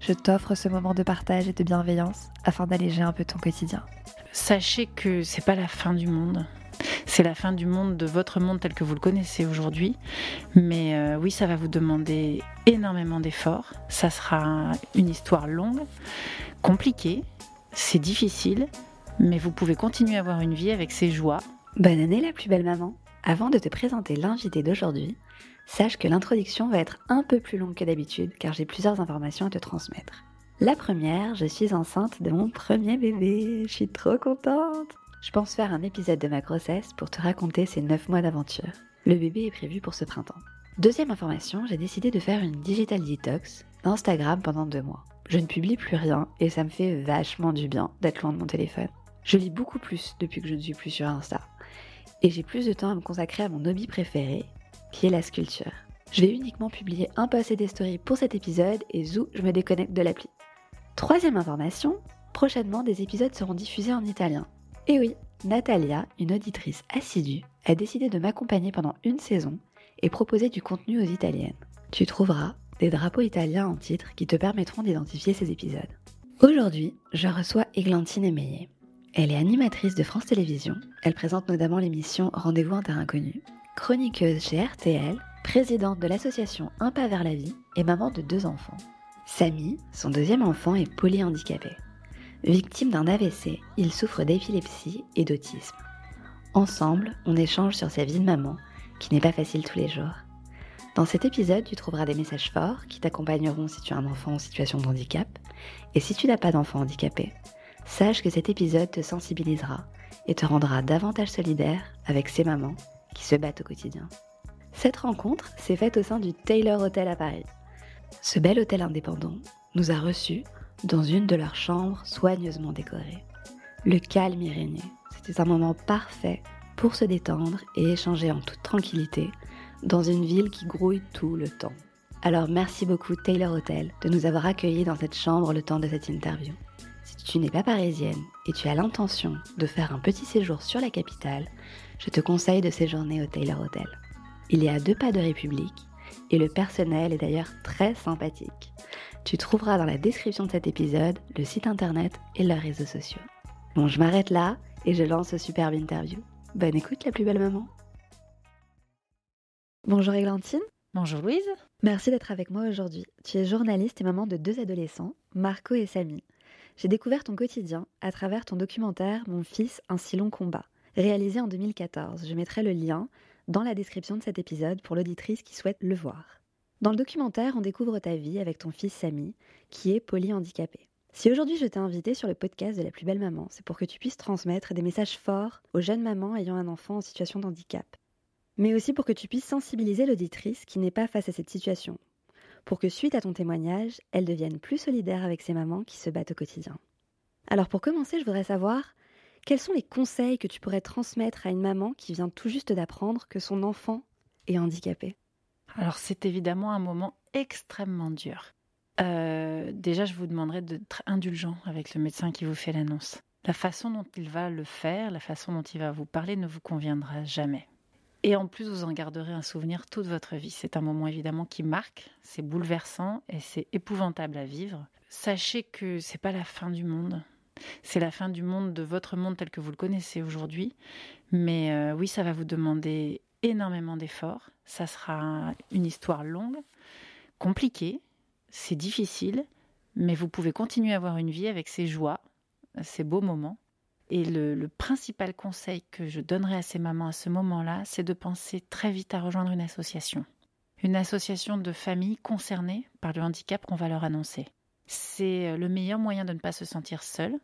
je t'offre ce moment de partage et de bienveillance afin d'alléger un peu ton quotidien. Sachez que c'est pas la fin du monde. C'est la fin du monde de votre monde tel que vous le connaissez aujourd'hui. Mais euh, oui, ça va vous demander énormément d'efforts. Ça sera une histoire longue, compliquée, c'est difficile, mais vous pouvez continuer à avoir une vie avec ses joies. Bonne année la plus belle maman. Avant de te présenter l'invité d'aujourd'hui, sache que l'introduction va être un peu plus longue que d'habitude car j'ai plusieurs informations à te transmettre. La première, je suis enceinte de mon premier bébé. Je suis trop contente. Je pense faire un épisode de ma grossesse pour te raconter ces 9 mois d'aventure. Le bébé est prévu pour ce printemps. Deuxième information, j'ai décidé de faire une digital detox d'Instagram pendant deux mois. Je ne publie plus rien et ça me fait vachement du bien d'être loin de mon téléphone. Je lis beaucoup plus depuis que je ne suis plus sur Insta. Et j'ai plus de temps à me consacrer à mon hobby préféré, qui est la sculpture. Je vais uniquement publier un post et des stories pour cet épisode et zou, je me déconnecte de l'appli. Troisième information, prochainement des épisodes seront diffusés en italien. Et oui, Natalia, une auditrice assidue, a décidé de m'accompagner pendant une saison et proposer du contenu aux italiennes. Tu trouveras des drapeaux italiens en titre qui te permettront d'identifier ces épisodes. Aujourd'hui, je reçois Églantine Émeillé. Elle est animatrice de France Télévisions. Elle présente notamment l'émission Rendez-vous en terrain inconnu, chroniqueuse chez RTL, présidente de l'association Un pas vers la vie et maman de deux enfants. Samy, son deuxième enfant, est polyhandicapé. Victime d'un AVC, il souffre d'épilepsie et d'autisme. Ensemble, on échange sur sa vie de maman, qui n'est pas facile tous les jours. Dans cet épisode, tu trouveras des messages forts qui t'accompagneront si tu as un enfant en situation de handicap. Et si tu n'as pas d'enfant handicapé, sache que cet épisode te sensibilisera et te rendra davantage solidaire avec ces mamans qui se battent au quotidien. Cette rencontre s'est faite au sein du Taylor Hotel à Paris. Ce bel hôtel indépendant nous a reçus dans une de leurs chambres soigneusement décorées. Le calme y régnait. C'était un moment parfait pour se détendre et échanger en toute tranquillité dans une ville qui grouille tout le temps. Alors merci beaucoup Taylor Hotel de nous avoir accueillis dans cette chambre le temps de cette interview. Si tu n'es pas parisienne et tu as l'intention de faire un petit séjour sur la capitale, je te conseille de séjourner au Taylor Hotel. Il est à deux pas de République et le personnel est d'ailleurs très sympathique. Tu trouveras dans la description de cet épisode le site internet et leurs réseaux sociaux. Bon, je m'arrête là et je lance ce superbe interview. Bonne écoute la plus belle maman. Bonjour Églantine. Bonjour Louise. Merci d'être avec moi aujourd'hui. Tu es journaliste et maman de deux adolescents, Marco et Samy. J'ai découvert ton quotidien à travers ton documentaire Mon fils, un si long combat, réalisé en 2014. Je mettrai le lien dans la description de cet épisode pour l'auditrice qui souhaite le voir. Dans le documentaire, on découvre ta vie avec ton fils Samy, qui est polyhandicapé. Si aujourd'hui je t'ai invité sur le podcast de la plus belle maman, c'est pour que tu puisses transmettre des messages forts aux jeunes mamans ayant un enfant en situation de handicap. Mais aussi pour que tu puisses sensibiliser l'auditrice qui n'est pas face à cette situation. Pour que suite à ton témoignage, elle devienne plus solidaire avec ces mamans qui se battent au quotidien. Alors pour commencer, je voudrais savoir quels sont les conseils que tu pourrais transmettre à une maman qui vient tout juste d'apprendre que son enfant est handicapé? Alors c'est évidemment un moment extrêmement dur. Euh, déjà, je vous demanderai d'être indulgent avec le médecin qui vous fait l'annonce. La façon dont il va le faire, la façon dont il va vous parler ne vous conviendra jamais. Et en plus, vous en garderez un souvenir toute votre vie. C'est un moment évidemment qui marque, c'est bouleversant et c'est épouvantable à vivre. Sachez que c'est pas la fin du monde. C'est la fin du monde de votre monde tel que vous le connaissez aujourd'hui. Mais euh, oui, ça va vous demander énormément d'efforts. Ça sera une histoire longue, compliquée, c'est difficile, mais vous pouvez continuer à avoir une vie avec ses joies, ses beaux moments. Et le, le, principal conseil que je donnerais à ces mamans à ce moment-là, c'est de penser très vite à rejoindre une association. Une association de familles concernées par le handicap qu'on va leur annoncer. C'est le meilleur moyen de ne pas se sentir seul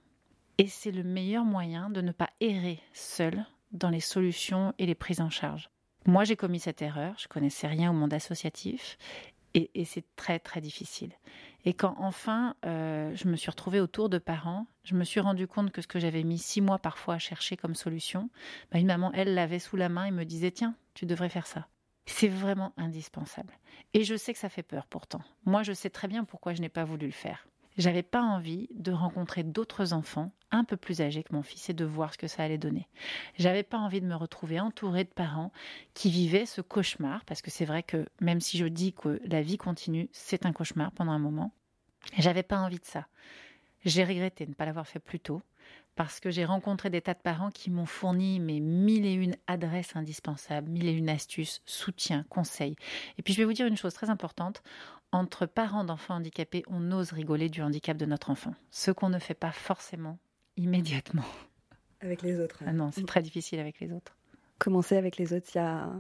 et c'est le meilleur moyen de ne pas errer seul dans les solutions et les prises en charge. Moi, j'ai commis cette erreur, je connaissais rien au monde associatif Et, et c'est très très difficile. Et quand enfin euh, je me suis retrouvée autour de parents, je me suis rendu compte que ce que j'avais mis six mois parfois à chercher comme solution, bah, une maman, elle l'avait sous la main et me disait tiens, tu devrais faire ça. C'est vraiment indispensable. Et je sais que ça fait peur pourtant. Moi, je sais très bien pourquoi je n'ai pas voulu le faire. J'avais pas envie de rencontrer d'autres enfants un peu plus âgés que mon fils et de voir ce que ça allait donner. J'avais pas envie de me retrouver entourée de parents qui vivaient ce cauchemar, parce que c'est vrai que même si je dis que la vie continue, c'est un cauchemar pendant un moment. J'avais pas envie de ça. J'ai regretté de ne pas l'avoir fait plus tôt, parce que j'ai rencontré des tas de parents qui m'ont fourni mes mille et une adresses indispensables, mille et une astuces, soutien, conseils. Et puis je vais vous dire une chose très importante, entre parents d'enfants handicapés, on ose rigoler du handicap de notre enfant, ce qu'on ne fait pas forcément immédiatement. Avec les autres. Ah non, c'est très difficile avec les autres. Commencer avec les autres, il y a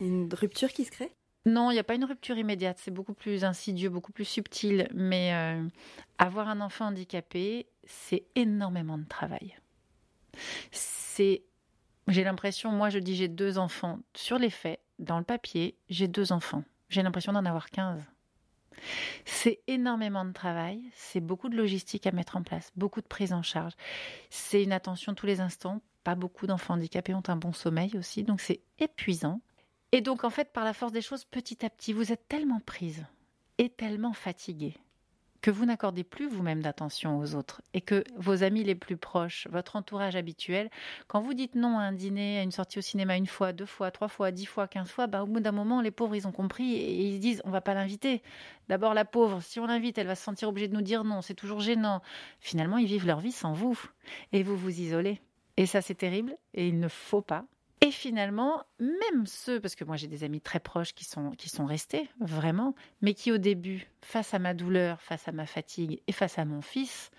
une rupture qui se crée? Non, il n'y a pas une rupture immédiate, c'est beaucoup plus insidieux, beaucoup plus subtil, mais euh, avoir un enfant handicapé, c'est énormément de travail. C'est j'ai l'impression, moi je dis j'ai deux enfants. Sur les faits, dans le papier, j'ai deux enfants. J'ai l'impression d'en avoir 15. C'est énormément de travail, c'est beaucoup de logistique à mettre en place, beaucoup de prise en charge. C'est une attention tous les instants. Pas beaucoup d'enfants handicapés ont un bon sommeil aussi, donc c'est épuisant. Et donc en fait, par la force des choses, petit à petit, vous êtes tellement prise et tellement fatiguée que vous n'accordez plus vous-même d'attention aux autres et que vos amis les plus proches, votre entourage habituel, quand vous dites non à un dîner, à une sortie au cinéma une fois, deux fois, trois fois, dix fois, quinze fois, bah, au bout d'un moment, les pauvres, ils ont compris et ils se disent on va pas l'inviter. D'abord, la pauvre, si on l'invite, elle va se sentir obligée de nous dire non, c'est toujours gênant. Finalement, ils vivent leur vie sans vous et vous vous isolez. Et ça, c'est terrible et il ne faut pas et finalement, même ceux, parce que moi j'ai des amis très proches qui sont, qui sont restés, vraiment, mais qui au début, face à ma douleur, face à ma fatigue et face à mon fils,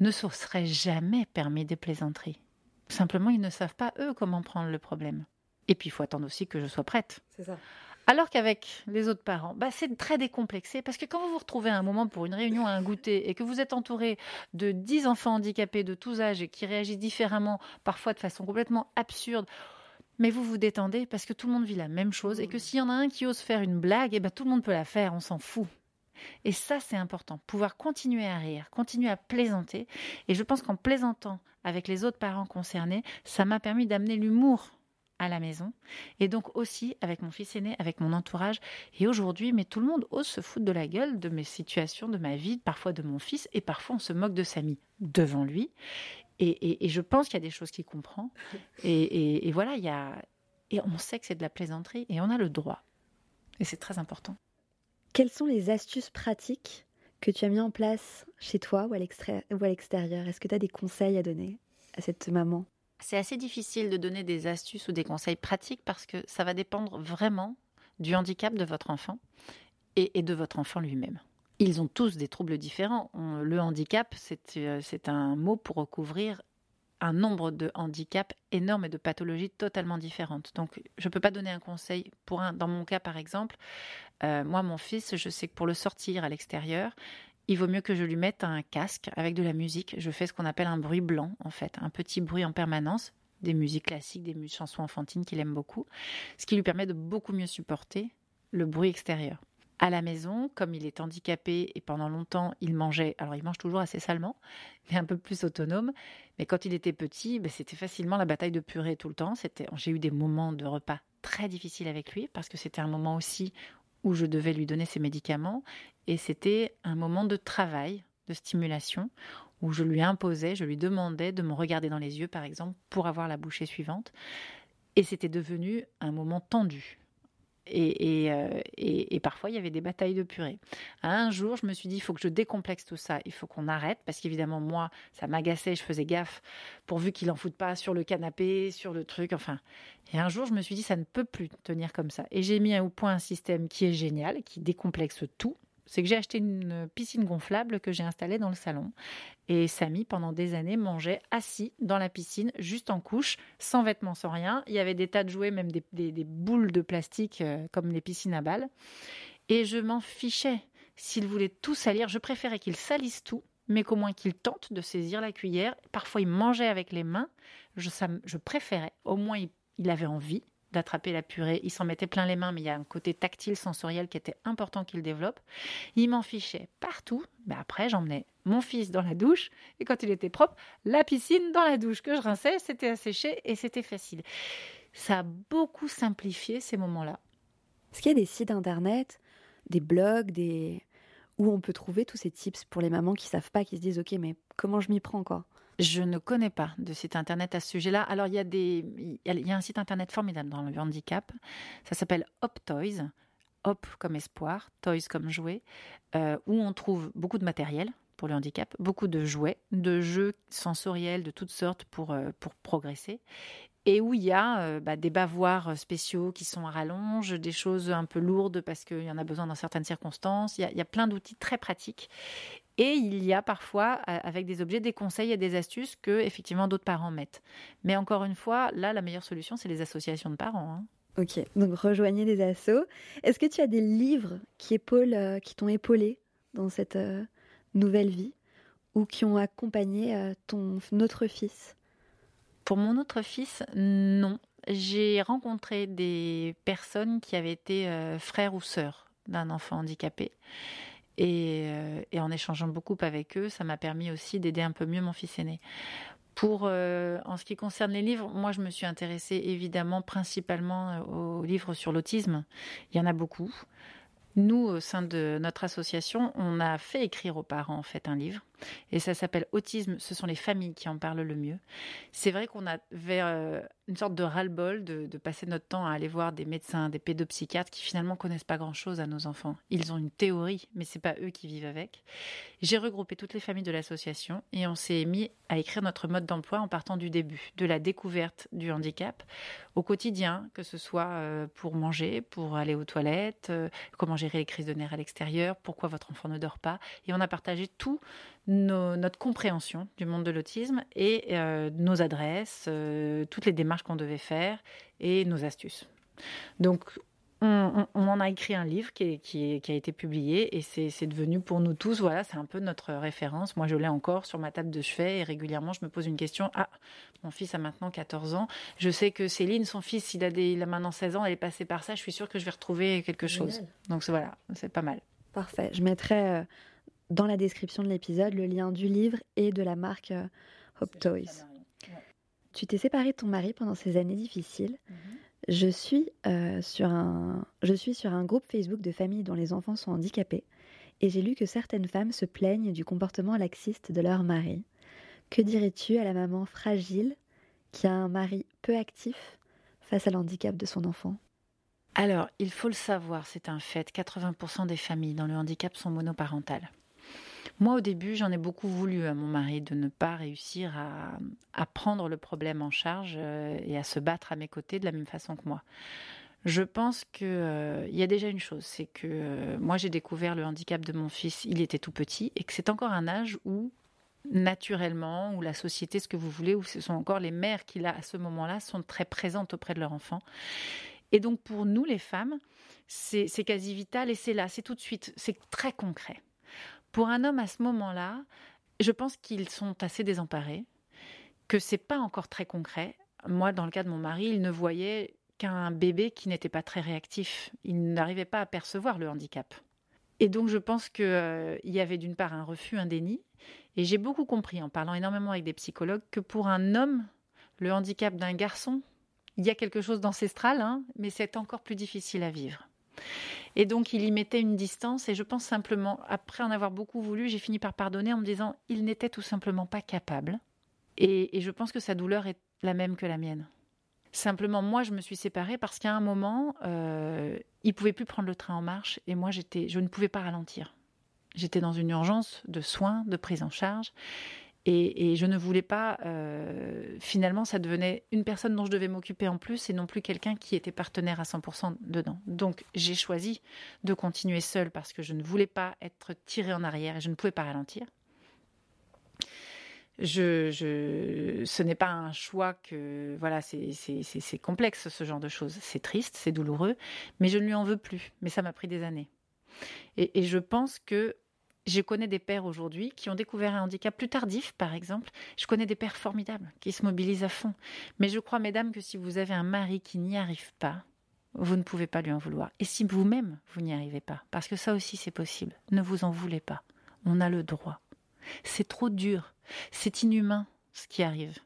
ne se seraient jamais permis des plaisanteries. Simplement, ils ne savent pas, eux, comment prendre le problème. Et puis, il faut attendre aussi que je sois prête. C'est ça. Alors qu'avec les autres parents, bah, c'est très décomplexé parce que quand vous vous retrouvez à un moment pour une réunion à un goûter et que vous êtes entouré de 10 enfants handicapés de tous âges et qui réagissent différemment, parfois de façon complètement absurde, mais vous vous détendez parce que tout le monde vit la même chose et que s'il y en a un qui ose faire une blague, eh ben, tout le monde peut la faire, on s'en fout. Et ça, c'est important, pouvoir continuer à rire, continuer à plaisanter. Et je pense qu'en plaisantant avec les autres parents concernés, ça m'a permis d'amener l'humour à la maison et donc aussi avec mon fils aîné, avec mon entourage. Et aujourd'hui, mais tout le monde ose se foutre de la gueule de mes situations, de ma vie, parfois de mon fils, et parfois on se moque de sa mie devant lui. Et, je pense qu'il y a des choses qu'il comprend. Et, voilà, il y a, et on sait que c'est de la plaisanterie et on a le droit. Et c'est très important. Quelles sont les astuces pratiques que tu as mis en place chez toi ou à l'extérieur? Est-ce que tu as des conseils à donner à cette maman? C'est assez difficile de donner des astuces ou des conseils pratiques parce que ça va dépendre vraiment du handicap de votre enfant et de votre enfant lui-même. Ils ont tous des troubles différents. le handicap, euh, c'est un mot pour recouvrir un nombre de handicaps énormes et de pathologies totalement différentes. Donc, je ne peux pas donner un conseil pour un. Dans mon cas, par exemple, euh, moi, mon fils, je sais que pour le sortir à l'extérieur, il vaut mieux que je lui mette un casque avec de la musique. Je fais ce qu'on appelle un bruit blanc, en fait, un petit bruit en permanence, des musiques classiques, des chansons enfantines qu'il aime beaucoup, ce qui lui permet de beaucoup mieux supporter le bruit extérieur à la maison, comme il est handicapé et pendant longtemps il mangeait, alors il mange toujours assez salement, mais un peu plus autonome. Mais quand il était petit, ben, c'était facilement la bataille de purée tout le temps. C'était, j'ai eu des moments de repas très difficiles avec lui parce que c'était un moment aussi où je devais lui donner ses médicaments et c'était un moment de travail, de stimulation où je lui imposais, je lui demandais de me regarder dans les yeux par exemple pour avoir la bouchée suivante. Et c'était devenu un moment tendu. Euh, et, et, parfois, il y avait des batailles de purée. Un jour, je me suis dit, il faut que je décomplexe tout ça, il faut qu'on arrête, parce qu'évidemment, moi, ça m'agaçait, je faisais gaffe, pourvu qu'il en foute pas sur le canapé, sur le truc, enfin. Et un jour, je me suis dit, ça ne peut plus tenir comme ça. Et j'ai mis au point un système qui est génial, qui décomplexe tout, c'est que j'ai acheté une piscine gonflable que j'ai installée dans le salon. Et Samy, pendant des années, mangeait assis dans la piscine, juste en couche, sans vêtements, sans rien. Il y avait des tas de jouets, même des, boules de plastique, euh, comme les piscines à balles. Et je m'en fichais. S'il voulait tout salir, je préférais qu'il salisse tout, mais qu'au moins qu'il tente de saisir la cuillère. Parfois, il mangeait avec les mains. Je, je préférais. Au moins, il avait envie d'attraper la purée. Il s'en mettait plein les mains, mais il y a un côté tactile, sensoriel qui était important qu'il développe. Il m'en fichait partout. Mais après, j'emmenais mon fils dans la douche et quand il était propre, la piscine dans la douche que je rinçais, c'était asséché et c'était facile. Ça a beaucoup simplifié ces moments-là. Est-ce qu'il y a des sites internet, des blogs, des où on peut trouver tous ces tips pour les mamans qui savent pas, qui se disent ok mais comment je m'y prends quoi? Je ne connais pas de site internet à ce sujet-là. Alors il y a des, il y a un site internet formidable dans le handicap. Ça s'appelle Optoys. Hop comme espoir, toys comme jouet, euh, où on trouve beaucoup de matériel pour le handicap, beaucoup de jouets, de jeux sensoriels de toutes sortes pour, euh, pour progresser, et où il y a euh, bah, des bavoirs spéciaux qui sont à rallonge, des choses un peu lourdes parce qu'il y en a besoin dans certaines circonstances. Il y a plein d'outils très pratiques. Et il y a parfois, avec des objets, des conseils et des astuces que, effectivement, d'autres parents mettent. Mais encore une fois, là, la meilleure solution, c'est les associations de parents. hein. Ok, donc rejoignez des assos. Est-ce que tu as des livres qui épaulent, euh, qui t'ont épaulé dans cette euh, nouvelle vie ou qui ont accompagné euh, ton autre fils? Pour mon autre fils, non. J'ai rencontré des personnes qui avaient été euh, frères ou sœurs d'un enfant handicapé. Et, euh, et en échangeant beaucoup avec eux, ça m'a permis aussi d'aider un peu mieux mon fils aîné. Pour, euh, en ce qui concerne les livres, moi je me suis intéressée évidemment principalement euh, aux livres sur l'autisme. Il y en a beaucoup. Nous, au sein de notre association, on a fait écrire aux parents en fait un livre, et ça s'appelle Autisme. Ce sont les familles qui en parlent le mieux. C'est vrai qu'on avait euh, une sorte de ras-le-bol de, de passer notre temps à aller voir des médecins, des pédopsychiatres qui finalement connaissent pas grand-chose à nos enfants. Ils ont une théorie, mais c'est pas eux qui vivent avec. J'ai regroupé toutes les familles de l'association et on s'est mis à écrire notre mode d'emploi en partant du début, de la découverte du handicap au quotidien, que ce soit euh, pour manger, pour aller aux toilettes, euh, comment gérer les crises de nerfs à l'extérieur, pourquoi votre enfant ne dort pas. Et on a partagé tout nos- notre compréhension du monde de l'autisme et euh, nos adresses, euh, toutes les démarches qu'on devait faire et nos astuces. Donc, on, on- on en a écrit un livre qui, est- qui est- qui a été publié et c'est devenu pour nous tous, voilà, c'est un peu notre référence. Moi, je l'ai encore sur ma table de chevet et régulièrement, je me pose une question. Ah, mon fils a maintenant 14 ans. Je sais que Céline, son fils, il a, des, il a maintenant 16 ans, elle est passée par ça. Je suis sûre que je vais retrouver quelque chose. Génial. Donc, voilà, c'est pas mal. Parfait. Je mettrai euh, dans la description de l'épisode le lien du livre et de la marque euh, Hop Toys. Tu t'es séparée de ton mari pendant ces années difficiles. Je suis, euh, sur un, je suis sur un groupe Facebook de familles dont les enfants sont handicapés et j'ai lu que certaines femmes se plaignent du comportement laxiste de leur mari. Que dirais-tu à la maman fragile qui a un mari peu actif face à l'handicap de son enfant? Alors, il faut le savoir, c'est un fait. 80% des familles dans le handicap sont monoparentales. Moi, au début, j'en ai beaucoup voulu à mon mari de ne pas réussir à, prendre le problème en charge euh, et à se battre à mes côtés de la même façon que moi. Je pense que euh, y a déjà une chose, c'est que euh, moi j'ai découvert le handicap de mon fils, il était tout petit, et que c'est encore un âge où naturellement, où la société, ce que vous voulez, où ce sont encore les mères qui à ce moment-là sont très présentes auprès de leur enfant. Et donc pour nous les femmes, c'est quasi vital et c'est là, c'est tout de suite, c'est très concret. Pour un homme à ce moment-là, je pense qu'ils sont assez désemparés, que c'est pas encore très concret. Moi, dans le cas de mon mari, il ne voyait qu'un bébé qui n'était pas très réactif. Il n'arrivait pas à percevoir le handicap. Et donc, je pense qu'il y avait d'une part un refus, un déni. Et j'ai beaucoup compris, en parlant énormément avec des psychologues, que pour un homme, le handicap d'un garçon, il y a quelque chose d'ancestral, hein, mais c'est encore plus difficile à vivre. Et donc, il y mettait une distance, et je pense simplement, après en avoir beaucoup voulu, j'ai fini par pardonner en me disant, il n'était tout simplement pas capable. Et, je pense que sa douleur est la même que la mienne. Simplement, moi, je me suis séparée parce qu'à un moment, euh, il pouvait plus prendre le train en marche, et moi, j'étais, je ne pouvais pas ralentir. J'étais dans une urgence de soins, de prise en charge, et, je ne voulais pas. euh, finalement, ça devenait une personne dont je devais m'occuper en plus, et non plus quelqu'un qui était partenaire à 100% dedans. Donc, j'ai choisi de continuer seule parce que je ne voulais pas être tirée en arrière et je ne pouvais pas ralentir. Je, je, ce n'est pas un choix que voilà, c'est complexe ce genre de choses. C'est triste, c'est douloureux, mais je ne lui en veux plus. Mais ça m'a pris des années. Et, et je pense que Je connais des pères aujourd'hui qui ont découvert un handicap plus tardif, par exemple. Je connais des pères formidables qui se mobilisent à fond. Mais je crois, mesdames, que si vous avez un mari qui n'y arrive pas, vous ne pouvez pas lui en vouloir. Et si vous-même, vous n'y arrivez pas, parce que ça aussi c'est possible, ne vous en voulez pas. On a le droit. C'est trop dur. C'est inhumain ce qui arrive.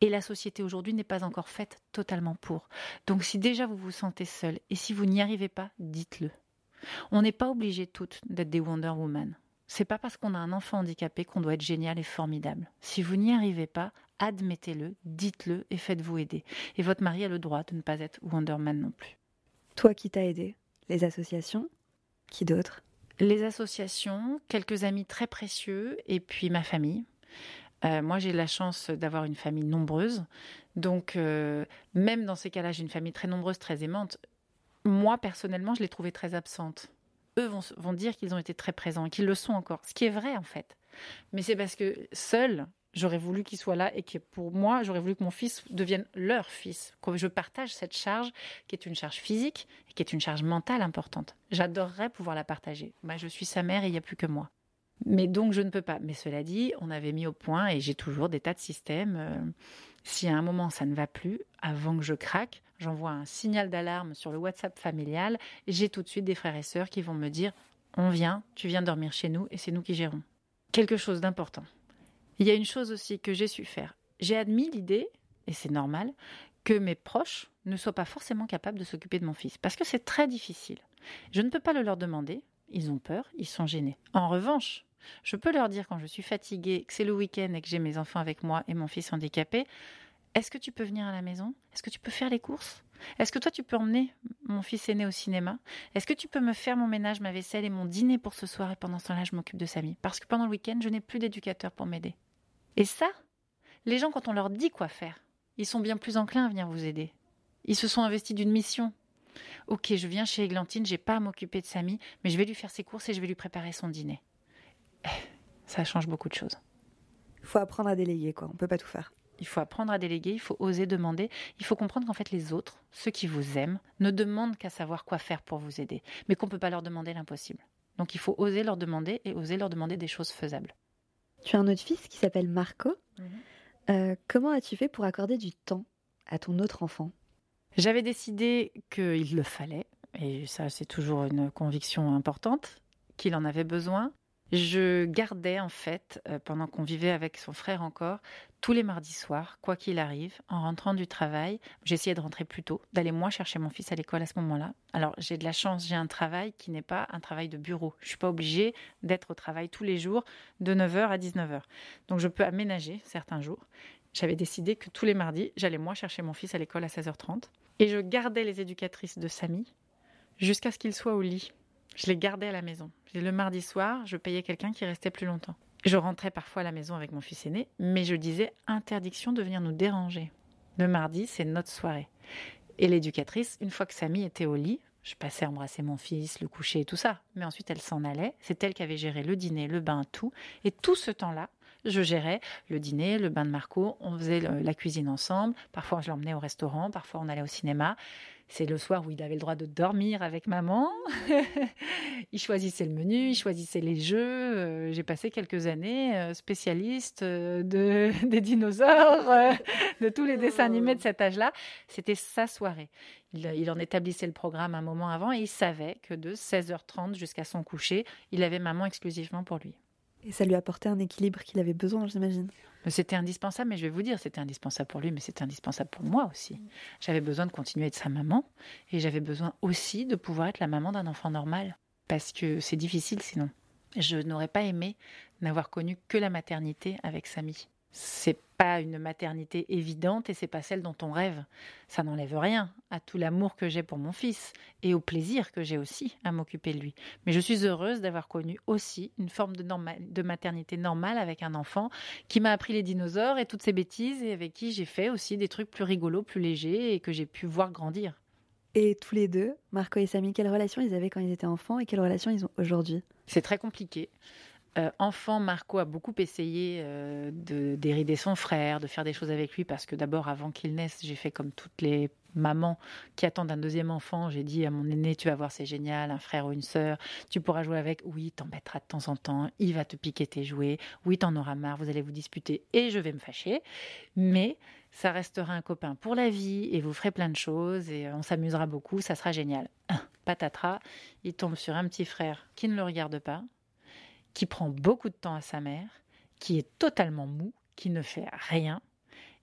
Et la société aujourd'hui n'est pas encore faite totalement pour. Donc si déjà vous vous sentez seul et si vous n'y arrivez pas, dites-le. On n'est pas obligé toutes d'être des Wonder Woman. C'est pas parce qu'on a un enfant handicapé qu'on doit être génial et formidable. Si vous n'y arrivez pas, admettez-le, dites-le et faites-vous aider. Et votre mari a le droit de ne pas être Wonder Man non plus. Toi qui t'as aidé Les associations Qui d'autre? Les associations, quelques amis très précieux et puis ma famille. Euh, moi, j'ai la chance d'avoir une famille nombreuse. Donc, euh, même dans ces cas-là, j'ai une famille très nombreuse, très aimante. Moi, personnellement, je l'ai trouvée très absente. Eux vont, dire qu'ils ont été très présents qu'ils le sont encore. Ce qui est vrai, en fait. Mais c'est parce que seul, j'aurais voulu qu'il soit là et que pour moi, j'aurais voulu que mon fils devienne leur fils, que je partage cette charge qui est une charge physique et qui est une charge mentale importante. J'adorerais pouvoir la partager. Moi, je suis sa mère et il n'y a plus que moi. Mais donc je ne peux pas. Mais cela dit, on avait mis au point et j'ai toujours des tas de systèmes. Euh, si à un moment ça ne va plus, avant que je craque, j'envoie un signal d'alarme sur le WhatsApp familial. J'ai tout de suite des frères et sœurs qui vont me dire on vient, tu viens dormir chez nous et c'est nous qui gérons. Quelque chose d'important. Il y a une chose aussi que j'ai su faire. J'ai admis l'idée, et c'est normal, que mes proches ne soient pas forcément capables de s'occuper de mon fils, parce que c'est très difficile. Je ne peux pas le leur demander, ils ont peur, ils sont gênés. En revanche, je peux leur dire quand je suis fatiguée, que c'est le week-end et que j'ai mes enfants avec moi et mon fils handicapé, est-ce que tu peux venir à la maison? Est-ce que tu peux faire les courses? Est-ce que toi tu peux emmener mon fils aîné au cinéma? Est-ce que tu peux me faire mon ménage, ma vaisselle et mon dîner pour ce soir? Et pendant ce temps-là je m'occupe de Samy Parce que pendant le week-end je n'ai plus d'éducateur pour m'aider. Et ça, les gens quand on leur dit quoi faire, ils sont bien plus enclins à venir vous aider. Ils se sont investis d'une mission. Ok, je viens chez Églantine, j'ai pas à m'occuper de Samy, mais je vais lui faire ses courses et je vais lui préparer son dîner. Eh, ça change beaucoup de choses. Il faut apprendre à déléguer, quoi. On peut pas tout faire. Il faut apprendre à déléguer, il faut oser demander, il faut comprendre qu'en fait les autres, ceux qui vous aiment, ne demandent qu'à savoir quoi faire pour vous aider, mais qu'on ne peut pas leur demander l'impossible. Donc il faut oser leur demander et oser leur demander des choses faisables. Tu as un autre fils qui s'appelle Marco. Mhm. Euh, comment as-tu fait pour accorder du temps à ton autre enfant? J'avais décidé qu'il le fallait, et ça c'est toujours une conviction importante, qu'il en avait besoin, je gardais en fait, euh, pendant qu'on vivait avec son frère encore, tous les mardis soirs, quoi qu'il arrive, en rentrant du travail, j'essayais de rentrer plus tôt, d'aller moi chercher mon fils à l'école à ce moment-là. Alors j'ai de la chance, j'ai un travail qui n'est pas un travail de bureau. Je suis pas obligée d'être au travail tous les jours de 9h à 19h. Donc je peux aménager certains jours. J'avais décidé que tous les mardis, j'allais moi chercher mon fils à l'école à 16h30 et je gardais les éducatrices de Samy jusqu'à ce qu'il soit au lit. Je les gardais à la maison. Le mardi soir, je payais quelqu'un qui restait plus longtemps. Je rentrais parfois à la maison avec mon fils aîné, mais je disais interdiction de venir nous déranger. Le mardi, c'est notre soirée. Et l'éducatrice, une fois que Samy était au lit, je passais embrasser mon fils, le coucher et tout ça. Mais ensuite, elle s'en allait. C'est elle qui avait géré le dîner, le bain, tout. Et tout ce temps-là, je gérais le dîner, le bain de Marco. On faisait la cuisine ensemble. Parfois, je l'emmenais au restaurant. Parfois, on allait au cinéma. C'est le soir où il avait le droit de dormir avec maman. il choisissait le menu, il choisissait les jeux. Euh, j'ai passé quelques années euh, spécialiste euh, de, des dinosaures, de tous les dessins animés de cet âge-là. C'était sa soirée. Il, il, en établissait le programme un moment avant et il savait que de 16h30 jusqu'à son coucher, il avait maman exclusivement pour lui. Et ça lui apportait un équilibre qu'il avait besoin, j'imagine. C'était indispensable, mais je vais vous dire, c'était indispensable pour lui, mais c'était indispensable pour moi aussi. J'avais besoin de continuer à être sa maman, et j'avais besoin aussi de pouvoir être la maman d'un enfant normal, parce que c'est difficile sinon. Je n'aurais pas aimé n'avoir connu que la maternité avec Samy c'est pas une maternité évidente et c'est pas celle dont on rêve. Ça n'enlève rien à tout l'amour que j'ai pour mon fils et au plaisir que j'ai aussi à m'occuper de lui. Mais je suis heureuse d'avoir connu aussi une forme de, de maternité normale avec un enfant qui m'a appris les dinosaures et toutes ces bêtises et avec qui j'ai fait aussi des trucs plus rigolos, plus légers et que j'ai pu voir grandir. Et tous les deux, Marco et Samy, quelle relation ils avaient quand ils étaient enfants et quelle relation ils ont aujourd'hui? C'est très compliqué. Euh, enfant, Marco a beaucoup essayé euh, de dérider son frère, de faire des choses avec lui, parce que d'abord, avant qu'il naisse, j'ai fait comme toutes les maman qui attend un deuxième enfant, j'ai dit à mon aîné, tu vas voir, c'est génial, un frère ou une sœur, tu pourras jouer avec. Oui, t'embêteras de temps en temps, il va te piquer tes jouets. Oui, t'en auras marre, vous allez vous disputer et je vais me fâcher. Mais ça restera un copain pour la vie et vous ferez plein de choses et on s'amusera beaucoup, ça sera génial. Patatras, il tombe sur un petit frère qui ne le regarde pas, qui prend beaucoup de temps à sa mère, qui est totalement mou, qui ne fait rien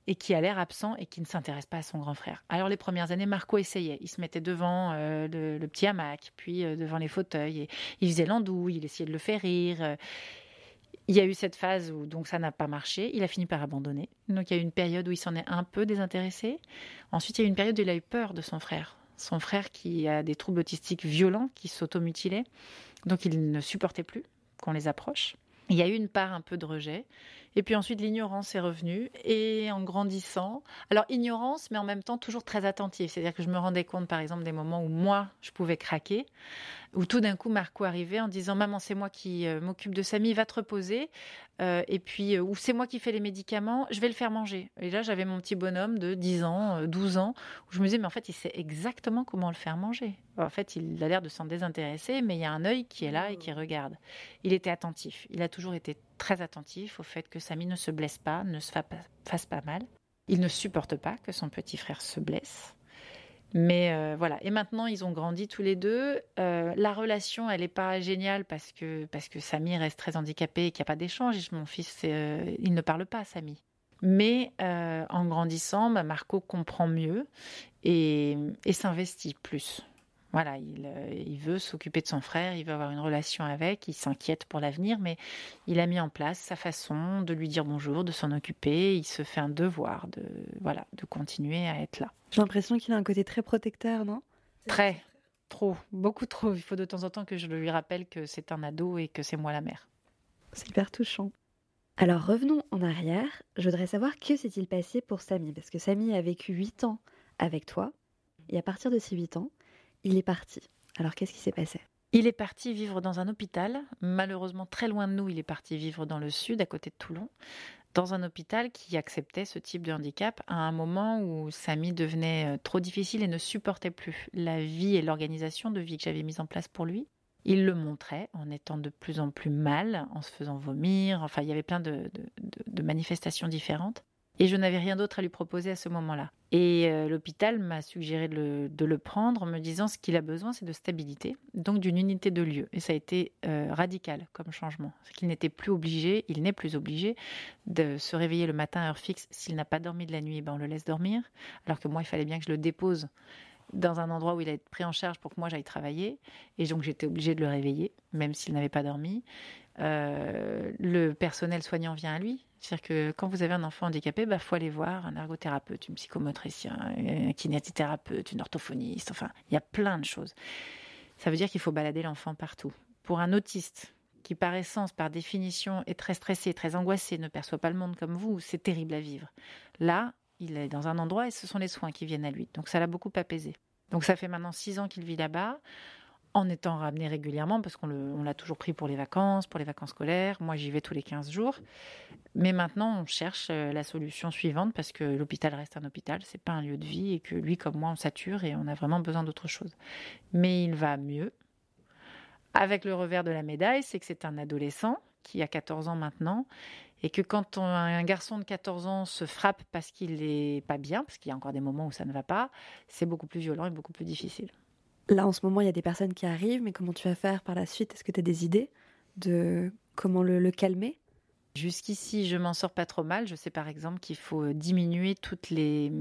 et qui a l'air absent et qui ne s'intéresse pas à son grand frère. Alors les premières années, Marco essayait. Il se mettait devant euh, le, petit hamac, puis euh, devant les fauteuils, et il faisait l'andouille, il essayait de le faire rire. Il y a eu cette phase où donc ça n'a pas marché. Il a fini par abandonner. Donc il y a eu une période où il s'en est un peu désintéressé. Ensuite, il y a eu une période où il a eu peur de son frère. Son frère qui a des troubles autistiques violents, qui s'automutilait. Donc il ne supportait plus qu'on les approche. Il y a une part un peu de rejet. Et puis ensuite, l'ignorance est revenue. Et en grandissant, alors ignorance, mais en même temps toujours très attentive. C'est-à-dire que je me rendais compte, par exemple, des moments où moi, je pouvais craquer, où tout d'un coup, Marco arrivait en disant Maman, c'est moi qui euh, m'occupe de Samy, va te reposer. Euh, et puis, euh, ou c'est moi qui fais les médicaments, je vais le faire manger. Et là, j'avais mon petit bonhomme de 10 ans, 12 ans, où je me disais Mais en fait, il sait exactement comment le faire manger. En fait, il a l'air de s'en désintéresser, mais il y a un œil qui est là et qui regarde. Il était attentif. Il a toujours été très attentif au fait que Samy ne se blesse pas, ne se fasse pas mal. Il ne supporte pas que son petit frère se blesse. Mais euh, voilà. Et maintenant, ils ont grandi tous les deux. Euh, la relation, elle n'est pas géniale parce que, parce que Samy reste très handicapé et qu'il n'y a pas d'échange. Mon fils, euh, il ne parle pas, Samy. Mais en grandissant, bah, Marco comprend mieux et s'investit plus. Voilà, euh, il, veut s'occuper de son frère, il veut avoir une relation avec, il s'inquiète pour l'avenir, mais il a mis en place sa façon de lui dire bonjour, de s'en occuper. Il se fait un devoir de, voilà, de continuer à être là. J'ai l'impression qu'il a un côté très protecteur, non? Très, trop, beaucoup trop. Il faut de temps en temps que je lui rappelle que c'est un ado et que c'est moi la mère. C'est hyper touchant. Alors revenons en arrière. Je voudrais savoir que s'est-il passé pour Samy? Parce que Samy a vécu 8 ans avec toi. Et à partir de ces 8 ans, il est parti. Alors qu'est-ce qui s'est passé? Il est parti vivre dans un hôpital, malheureusement très loin de nous, il est parti vivre dans le sud, à côté de Toulon, dans un hôpital qui acceptait ce type de handicap à un moment où Samy devenait euh, trop difficile et ne supportait plus la vie et l'organisation de vie que j'avais mise en place pour lui. Il le montrait en étant de plus en plus mal, en se faisant vomir, enfin il y avait plein de manifestations différentes et je n'avais rien d'autre à lui proposer à ce moment-là. Et euh, l'hôpital m'a suggéré de le, prendre en me disant ce qu'il a besoin, c'est de stabilité, donc d'une unité de lieu. Et ça a été euh, radical comme changement. C'est qu'il n'était plus obligé, il n'est plus obligé de se réveiller le matin à heure fixe. S'il n'a pas dormi de la nuit, ben on le laisse dormir. Alors que moi, il fallait bien que je le dépose dans un endroit où il allait être pris en charge pour que moi j'aille travailler. Et donc j'étais obligée de le réveiller, même s'il n'avait pas dormi. Euh, le personnel soignant vient à lui. C'est-à-dire que quand vous avez un enfant handicapé, il bah, faut aller voir un ergothérapeute, une psychomotricien, un kinésithérapeute, une orthophoniste. Enfin, il y a plein de choses. Ça veut dire qu'il faut balader l'enfant partout. Pour un autiste qui, par essence, par définition, est très stressé, très angoissé, ne perçoit pas le monde comme vous, c'est terrible à vivre. Là, il est dans un endroit et ce sont les soins qui viennent à lui. Donc ça l'a beaucoup apaisé. Donc ça fait maintenant six ans qu'il vit là-bas en étant ramené régulièrement, parce qu'on l'a toujours pris pour les vacances, pour les vacances scolaires. Moi, j'y vais tous les 15 jours. Mais maintenant, on cherche euh, la solution suivante, parce que l'hôpital reste un hôpital, c'est pas un lieu de vie, et que lui, comme moi, on sature et on a vraiment besoin d'autre chose. Mais il va mieux. Avec le revers de la médaille, c'est que c'est un adolescent qui a 14 ans maintenant, et que quand un garçon de 14 ans se frappe parce qu'il n'est pas bien, parce qu'il y a encore des moments où ça ne va pas, c'est beaucoup plus violent et beaucoup plus difficile. Là, en ce moment, il y a des personnes qui arrivent, mais comment tu vas faire par la suite? Est-ce que tu as des idées de comment le, calmer? Jusqu'ici, je m'en sors pas trop mal. Je sais par exemple qu'il faut diminuer toutes les,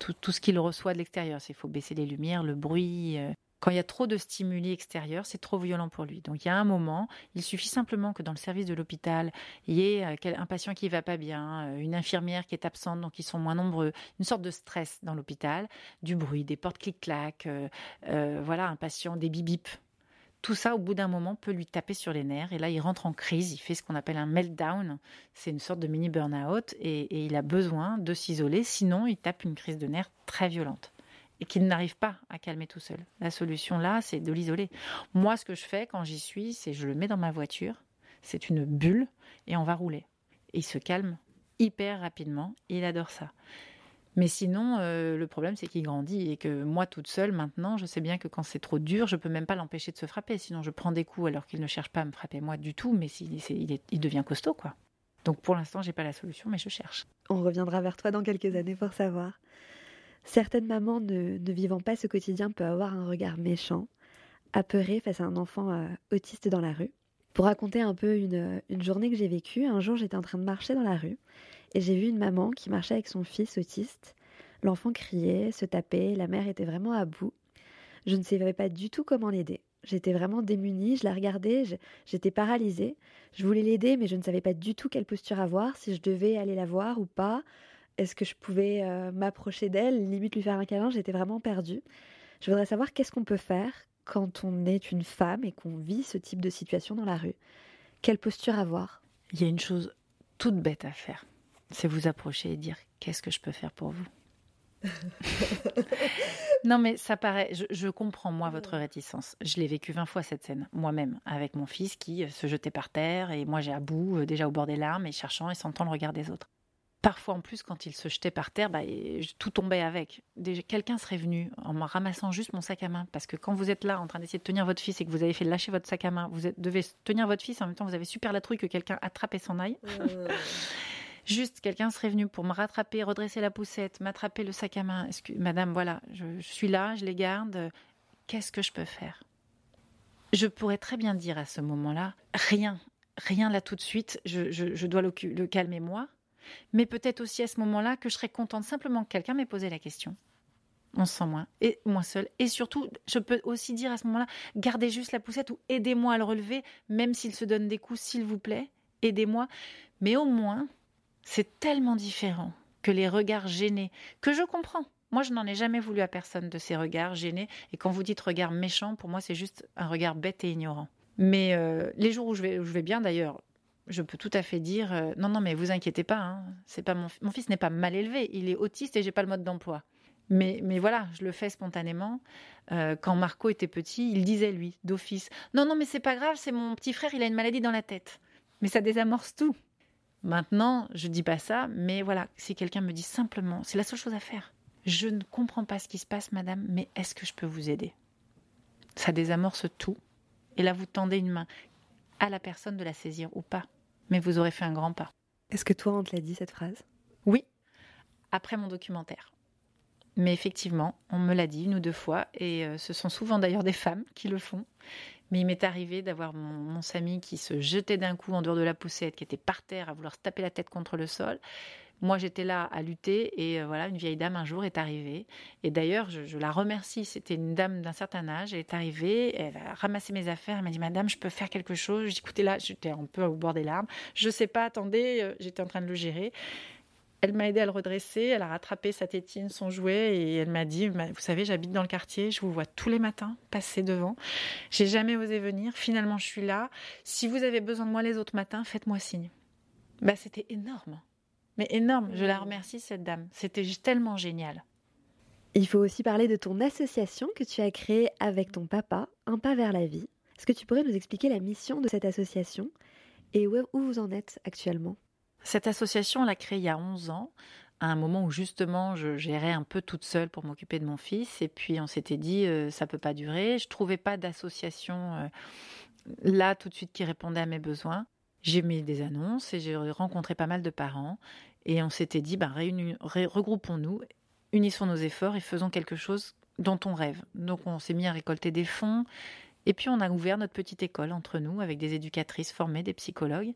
tout, tout ce qu'il reçoit de l'extérieur. Il faut baisser les lumières, le bruit, euh, quand il y a trop de stimuli extérieurs, c'est trop violent pour lui. Donc il y a un moment, il suffit simplement que dans le service de l'hôpital, il y ait euh, un patient qui va pas bien, euh, une infirmière qui est absente, donc ils sont moins nombreux, une sorte de stress dans l'hôpital, du bruit, des portes clic-clac, euh, voilà, un patient, des bip tout ça, au bout d'un moment, peut lui taper sur les nerfs. Et là, il rentre en crise. Il fait ce qu'on appelle un meltdown. C'est une sorte de mini burn-out. Et, il a besoin de s'isoler. Sinon, il tape une crise de nerfs très violente et qu'il n'arrive pas à calmer tout seul. La solution là, c'est de l'isoler. Moi, ce que je fais quand j'y suis, c'est je le mets dans ma voiture, c'est une bulle et on va rouler. Et il se calme hyper rapidement, il adore ça. Mais sinon, euh, le problème, c'est qu'il grandit et que moi, toute seule, maintenant, je sais bien que quand c'est trop dur, je peux même pas l'empêcher de se frapper. Sinon, je prends des coups alors qu'il ne cherche pas à me frapper moi du tout, mais il, il, devient costaud, quoi. Donc pour l'instant, j'ai pas la solution, mais je cherche. On reviendra vers toi dans quelques années pour savoir. Certaines mamans ne, vivant pas ce quotidien peuvent avoir un regard méchant, apeuré face à un enfant euh, autiste dans la rue. Pour raconter un peu une, une journée que j'ai vécue, un jour j'étais en train de marcher dans la rue et j'ai vu une maman qui marchait avec son fils autiste. L'enfant criait, se tapait, la mère était vraiment à bout. Je ne savais pas du tout comment l'aider. J'étais vraiment démunie, je la regardais, j'étais paralysée. Je voulais l'aider, mais je ne savais pas du tout quelle posture avoir, si je devais aller la voir ou pas. Est-ce que je pouvais euh, m'approcher d'elle, limite lui faire un câlin? J'étais vraiment perdue. Je voudrais savoir qu'est-ce qu'on peut faire quand on est une femme et qu'on vit ce type de situation dans la rue. Quelle posture avoir? Il y a une chose toute bête à faire, c'est vous approcher et dire qu'est-ce que je peux faire pour vous? Non, mais ça paraît. Je, comprends, moi, votre réticence. Je l'ai vécu 20 fois cette scène, moi-même, avec mon fils qui euh, se jetait par terre et moi, j'ai à bout, euh, déjà au bord des larmes et cherchant et sentant le regard des autres. Parfois, en plus, quand il se jetait par terre, bah, tout tombait avec. Quelqu'un serait venu en me ramassant juste mon sac à main. Parce que quand vous êtes là en train d'essayer de tenir votre fils et que vous avez fait lâcher votre sac à main, vous devez tenir votre fils en même temps, vous avez super la trouille que quelqu'un attrape et s'en aille. Juste, quelqu'un serait venu pour me rattraper, redresser la poussette, m'attraper le sac à main. Madame, voilà, je, suis là, je les garde. Qu'est-ce que je peux faire? Je pourrais très bien dire à ce moment-là, rien, rien là tout de suite, je, dois le, le calmer moi. Mais peut-être aussi à ce moment-là que je serais contente simplement que quelqu'un m'ait posé la question. On se sent moins, et moins seul. Et surtout, je peux aussi dire à ce moment-là, gardez juste la poussette ou aidez-moi à le relever, même s'il se donne des coups, s'il vous plaît, aidez-moi. Mais au moins, c'est tellement différent que les regards gênés, que je comprends. Moi, je n'en ai jamais voulu à personne de ces regards gênés. Et quand vous dites regard méchant, pour moi, c'est juste un regard bête et ignorant. Mais euh, les jours où je vais, je vais bien, d'ailleurs, je peux tout à fait dire euh, non, non, mais vous inquiétez pas. Hein, c'est pas mon, mon fils n'est pas mal élevé. Il est autiste et j'ai pas le mode d'emploi. Mais, mais voilà, je le fais spontanément. Euh, quand Marco était petit, il disait lui, d'office, non, non, mais c'est pas grave, c'est mon petit frère, il a une maladie dans la tête. Mais ça désamorce tout. Maintenant, je dis pas ça, mais voilà, si quelqu'un me dit simplement, c'est la seule chose à faire. Je ne comprends pas ce qui se passe, madame, mais est-ce que je peux vous aider? Ça désamorce tout. Et là, vous tendez une main à la personne de la saisir ou pas. Mais vous aurez fait un grand pas. Est-ce que toi, on te l'a dit, cette phrase? Oui, après mon documentaire. Mais effectivement, on me l'a dit une ou deux fois, et euh, ce sont souvent d'ailleurs des femmes qui le font. Mais il m'est arrivé d'avoir mon, Samy qui se jetait d'un coup en dehors de la poussette, qui était par terre à vouloir se taper la tête contre le sol. Moi, j'étais là à lutter et euh, voilà, une vieille dame un jour est arrivée. Et d'ailleurs, je, la remercie. C'était une dame d'un certain âge. Elle est arrivée, elle a ramassé mes affaires. Elle m'a dit, Madame, je peux faire quelque chose? J'ai écoutez là, j'étais un peu au bord des larmes. Je sais pas, attendez, euh, j'étais en train de le gérer. Elle m'a aidé à le redresser, elle a rattrapé sa tétine, son jouet, et elle m'a dit, vous savez, j'habite dans le quartier, je vous vois tous les matins passer devant. J'ai jamais osé venir, finalement je suis là. Si vous avez besoin de moi les autres matins, faites-moi signe. Bah, c'était énorme. Mais énorme, je la remercie cette dame. C'était tellement génial. Il faut aussi parler de ton association que tu as créée avec ton papa, Un pas vers la vie. Est-ce que tu pourrais nous expliquer la mission de cette association et où vous en êtes actuellement? Cette association, on l'a créée il y a 11 ans, à un moment où justement je gérais un peu toute seule pour m'occuper de mon fils. Et puis on s'était dit, euh, ça peut pas durer. Je trouvais pas d'association euh, là tout de suite qui répondait à mes besoins. J'ai mis des annonces et j'ai rencontré pas mal de parents. Et on s'était dit, bah, regroupons-nous, unissons nos efforts et faisons quelque chose dont on rêve. Donc on s'est mis à récolter des fonds. Et puis on a ouvert notre petite école entre nous avec des éducatrices formées, des psychologues,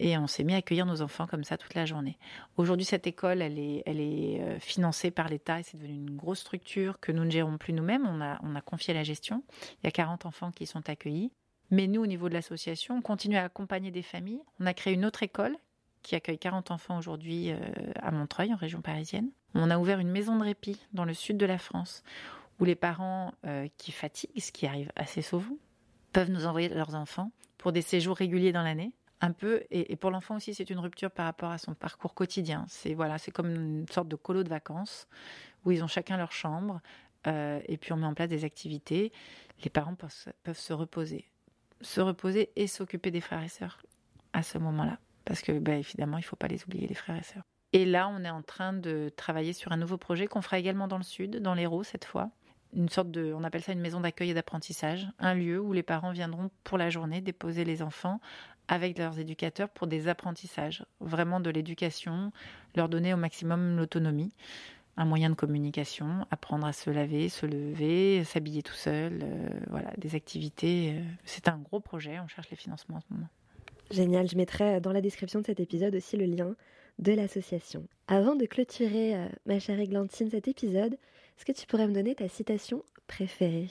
et on s'est mis à accueillir nos enfants comme ça toute la journée. Aujourd'hui, cette école, elle est, euh, financée par l'État et c'est devenu une grosse structure que nous ne gérons plus nous-mêmes. On a, on a confié la gestion. Il y a 40 enfants qui sont accueillis. Mais nous, au niveau de l'association, on continue à accompagner des familles. On a créé une autre école qui accueille 40 enfants aujourd'hui euh, à Montreuil, en région parisienne. On a ouvert une maison de répit dans le sud de la France où les parents euh, qui fatiguent, ce qui arrive assez souvent, peuvent nous envoyer leurs enfants pour des séjours réguliers dans l'année un peu, et, pour l'enfant aussi, c'est une rupture par rapport à son parcours quotidien. C'est voilà, c'est comme une sorte de colo de vacances où ils ont chacun leur chambre, euh, et puis on met en place des activités. Les parents peuvent, se reposer, se reposer et s'occuper des frères et sœurs à ce moment-là, parce que ben, évidemment, il faut pas les oublier les frères et sœurs. Et là, on est en train de travailler sur un nouveau projet qu'on fera également dans le sud, dans l'Hérault cette fois. Une sorte de, on appelle ça une maison d'accueil et d'apprentissage, un lieu où les parents viendront pour la journée déposer les enfants avec leurs éducateurs pour des apprentissages, vraiment de l'éducation, leur donner au maximum l'autonomie, un moyen de communication, apprendre à se laver, se lever, s'habiller tout seul, euh, voilà, des activités. Euh, c'est un gros projet, on cherche les financements en ce moment. Génial, je mettrai dans la description de cet épisode aussi le lien de l'association. Avant de clôturer, euh, ma chère Églantine, cet épisode, est-ce que tu pourrais me donner ta citation préférée?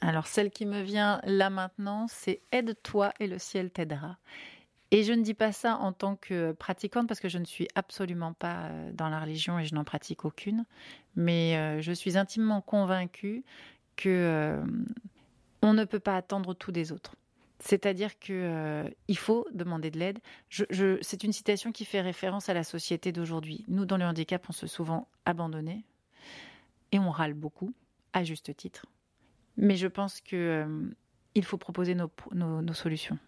Alors celle qui me vient là maintenant, c'est Aide-toi et le ciel t'aidera. Et je ne dis pas ça en tant que pratiquante parce que je ne suis absolument pas euh, dans la religion et je n'en pratique aucune, mais euh, je suis intimement convaincue que on ne peut pas attendre tout des autres. C'est-à-dire que euh, il faut demander de l'aide. C'est une citation qui fait référence à la société d'aujourd'hui. Nous, dans le handicap, on se souvent abandonnés et on râle beaucoup, à juste titre. Mais je pense que euh, il faut proposer nos, solutions.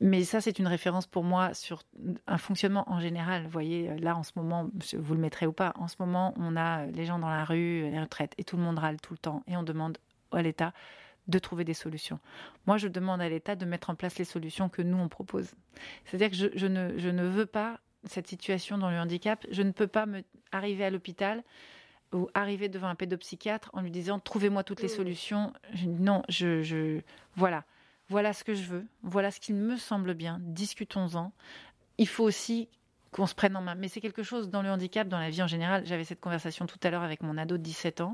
Mais ça, c'est une référence pour moi sur un fonctionnement en général. Vous voyez, là, en ce moment, vous le mettrez ou pas, en ce moment, on a les gens dans la rue, les retraites, et tout le monde râle tout le temps. Et on demande à l'État de trouver des solutions. Moi, je demande à l'État de mettre en place les solutions que nous, on propose. C'est-à-dire que je, ne, je, ne, veux pas cette situation dans le handicap. Je ne peux pas me arriver à l'hôpital ou arriver devant un pédopsychiatre en lui disant trouvez-moi toutes les mmh. solutions. non, je, je, voilà, voilà ce que je veux, voilà ce qui me semble bien. Discutons-en. Il faut aussi qu'on se prenne en main. Mais c'est quelque chose dans le handicap, dans la vie en général. J'avais cette conversation tout à l'heure avec mon ado de 17 ans,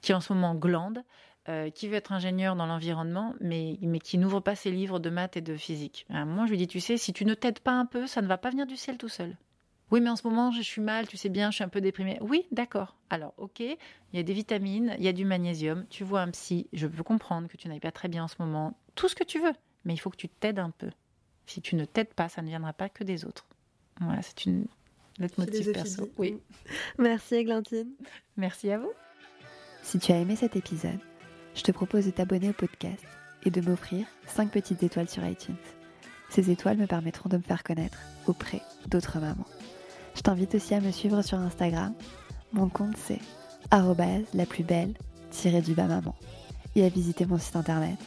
qui en ce moment glande, euh, qui veut être ingénieur dans l'environnement, mais, mais qui n'ouvre pas ses livres de maths et de physique. moi, je lui dis, tu sais, si tu ne t'aides pas un peu, ça ne va pas venir du ciel tout seul. Oui, mais en ce moment, je suis mal, tu sais bien, je suis un peu déprimée. Oui, d'accord. Alors, ok, il y a des vitamines, il y a du magnésium, tu vois un psy, je peux comprendre que tu n'ailles pas très bien en ce moment, tout ce que tu veux, mais il faut que tu t'aides un peu. Si tu ne t'aides pas, ça ne viendra pas que des autres. Voilà, c'est une leitmotiv perso. Oui. Merci Églantine. Merci à vous. Si tu as aimé cet épisode, je te propose de t'abonner au podcast et de m'offrir 5 petites étoiles sur iTunes. Ces étoiles me permettront de me faire connaître auprès d'autres mamans. Je t'invite aussi à me suivre sur Instagram. Mon compte c'est la plus belle du bas maman et à visiter mon site internet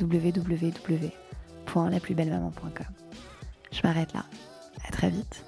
www.laplusbellemaman.com. Je m'arrête là. À très vite.